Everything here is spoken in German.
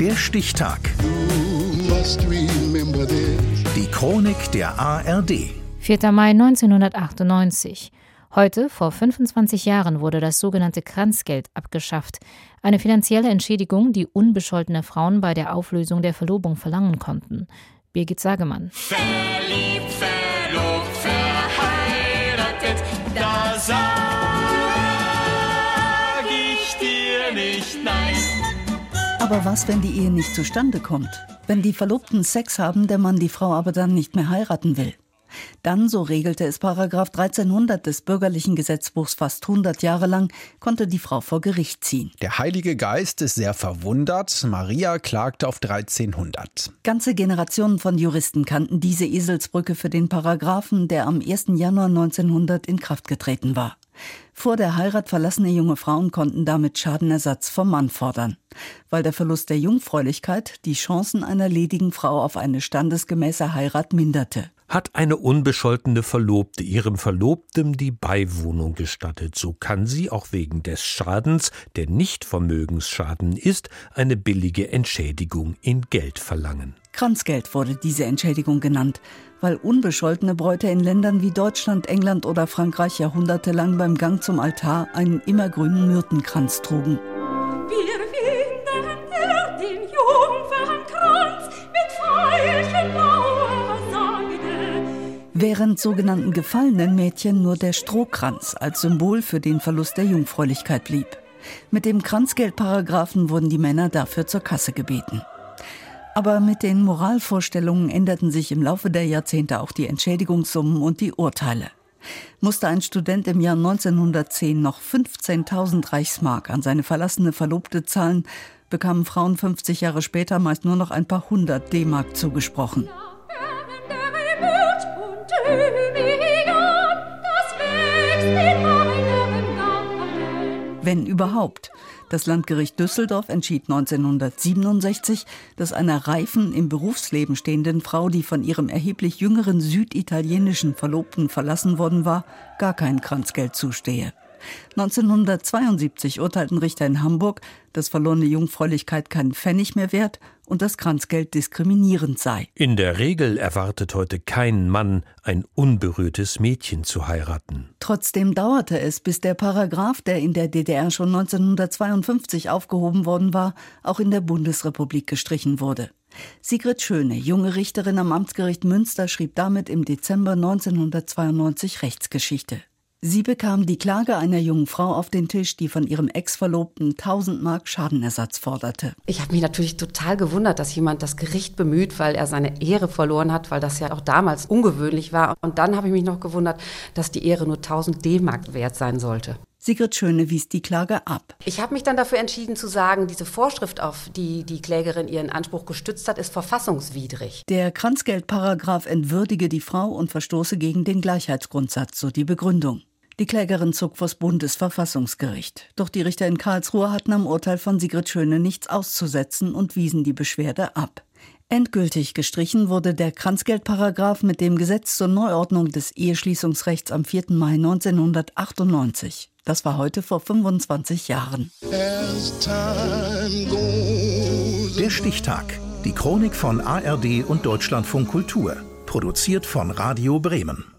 Der Stichtag. Die Chronik der ARD. 4. Mai 1998. Heute, vor 25 Jahren, wurde das sogenannte Kranzgeld abgeschafft. Eine finanzielle Entschädigung, die unbescholtene Frauen bei der Auflösung der Verlobung verlangen konnten. Birgit Sagemann. Verliebt, verlobt, verheiratet, da sag ich dir nicht nein. Aber was, wenn die Ehe nicht zustande kommt? Wenn die Verlobten Sex haben, der Mann die Frau aber dann nicht mehr heiraten will? Dann, so regelte es Paragraph 1300 des bürgerlichen Gesetzbuchs fast 100 Jahre lang, konnte die Frau vor Gericht ziehen. Der Heilige Geist ist sehr verwundert. Maria klagte auf 1300. Ganze Generationen von Juristen kannten diese Eselsbrücke für den Paragraphen, der am 1. Januar 1900 in Kraft getreten war. Vor der Heirat verlassene junge Frauen konnten damit Schadenersatz vom Mann fordern, weil der Verlust der Jungfräulichkeit die Chancen einer ledigen Frau auf eine standesgemäße Heirat minderte hat eine unbescholtene Verlobte ihrem Verlobten die Beiwohnung gestattet, so kann sie auch wegen des Schadens, der nicht Vermögensschaden ist, eine billige Entschädigung in Geld verlangen. Kranzgeld wurde diese Entschädigung genannt, weil unbescholtene Bräute in Ländern wie Deutschland, England oder Frankreich jahrhundertelang beim Gang zum Altar einen immergrünen Myrtenkranz trugen. Wir Während sogenannten gefallenen Mädchen nur der Strohkranz als Symbol für den Verlust der Jungfräulichkeit blieb. Mit dem Kranzgeldparagraphen wurden die Männer dafür zur Kasse gebeten. Aber mit den Moralvorstellungen änderten sich im Laufe der Jahrzehnte auch die Entschädigungssummen und die Urteile. Musste ein Student im Jahr 1910 noch 15.000 Reichsmark an seine verlassene Verlobte zahlen, bekamen Frauen 50 Jahre später meist nur noch ein paar hundert D-Mark zugesprochen. Wenn überhaupt. Das Landgericht Düsseldorf entschied 1967, dass einer reifen, im Berufsleben stehenden Frau, die von ihrem erheblich jüngeren süditalienischen Verlobten verlassen worden war, gar kein Kranzgeld zustehe. 1972 urteilten Richter in Hamburg, dass verlorene Jungfräulichkeit keinen Pfennig mehr wert und das Kranzgeld diskriminierend sei. In der Regel erwartet heute kein Mann, ein unberührtes Mädchen zu heiraten. Trotzdem dauerte es, bis der Paragraph, der in der DDR schon 1952 aufgehoben worden war, auch in der Bundesrepublik gestrichen wurde. Sigrid Schöne, junge Richterin am Amtsgericht Münster, schrieb damit im Dezember 1992 Rechtsgeschichte. Sie bekam die Klage einer jungen Frau auf den Tisch, die von ihrem Ex-Verlobten 1000 Mark Schadenersatz forderte. Ich habe mich natürlich total gewundert, dass jemand das Gericht bemüht, weil er seine Ehre verloren hat, weil das ja auch damals ungewöhnlich war. Und dann habe ich mich noch gewundert, dass die Ehre nur 1000 D-Mark wert sein sollte. Sigrid Schöne wies die Klage ab. Ich habe mich dann dafür entschieden zu sagen, diese Vorschrift, auf die die Klägerin ihren Anspruch gestützt hat, ist verfassungswidrig. Der Kranzgeldparagraph entwürdige die Frau und verstoße gegen den Gleichheitsgrundsatz, so die Begründung. Die Klägerin zog vors Bundesverfassungsgericht. Doch die Richter in Karlsruhe hatten am Urteil von Sigrid Schöne nichts auszusetzen und wiesen die Beschwerde ab. Endgültig gestrichen wurde der Kranzgeldparagraph mit dem Gesetz zur Neuordnung des Eheschließungsrechts am 4. Mai 1998. Das war heute vor 25 Jahren. Der Stichtag. Die Chronik von ARD und Deutschlandfunk Kultur. Produziert von Radio Bremen.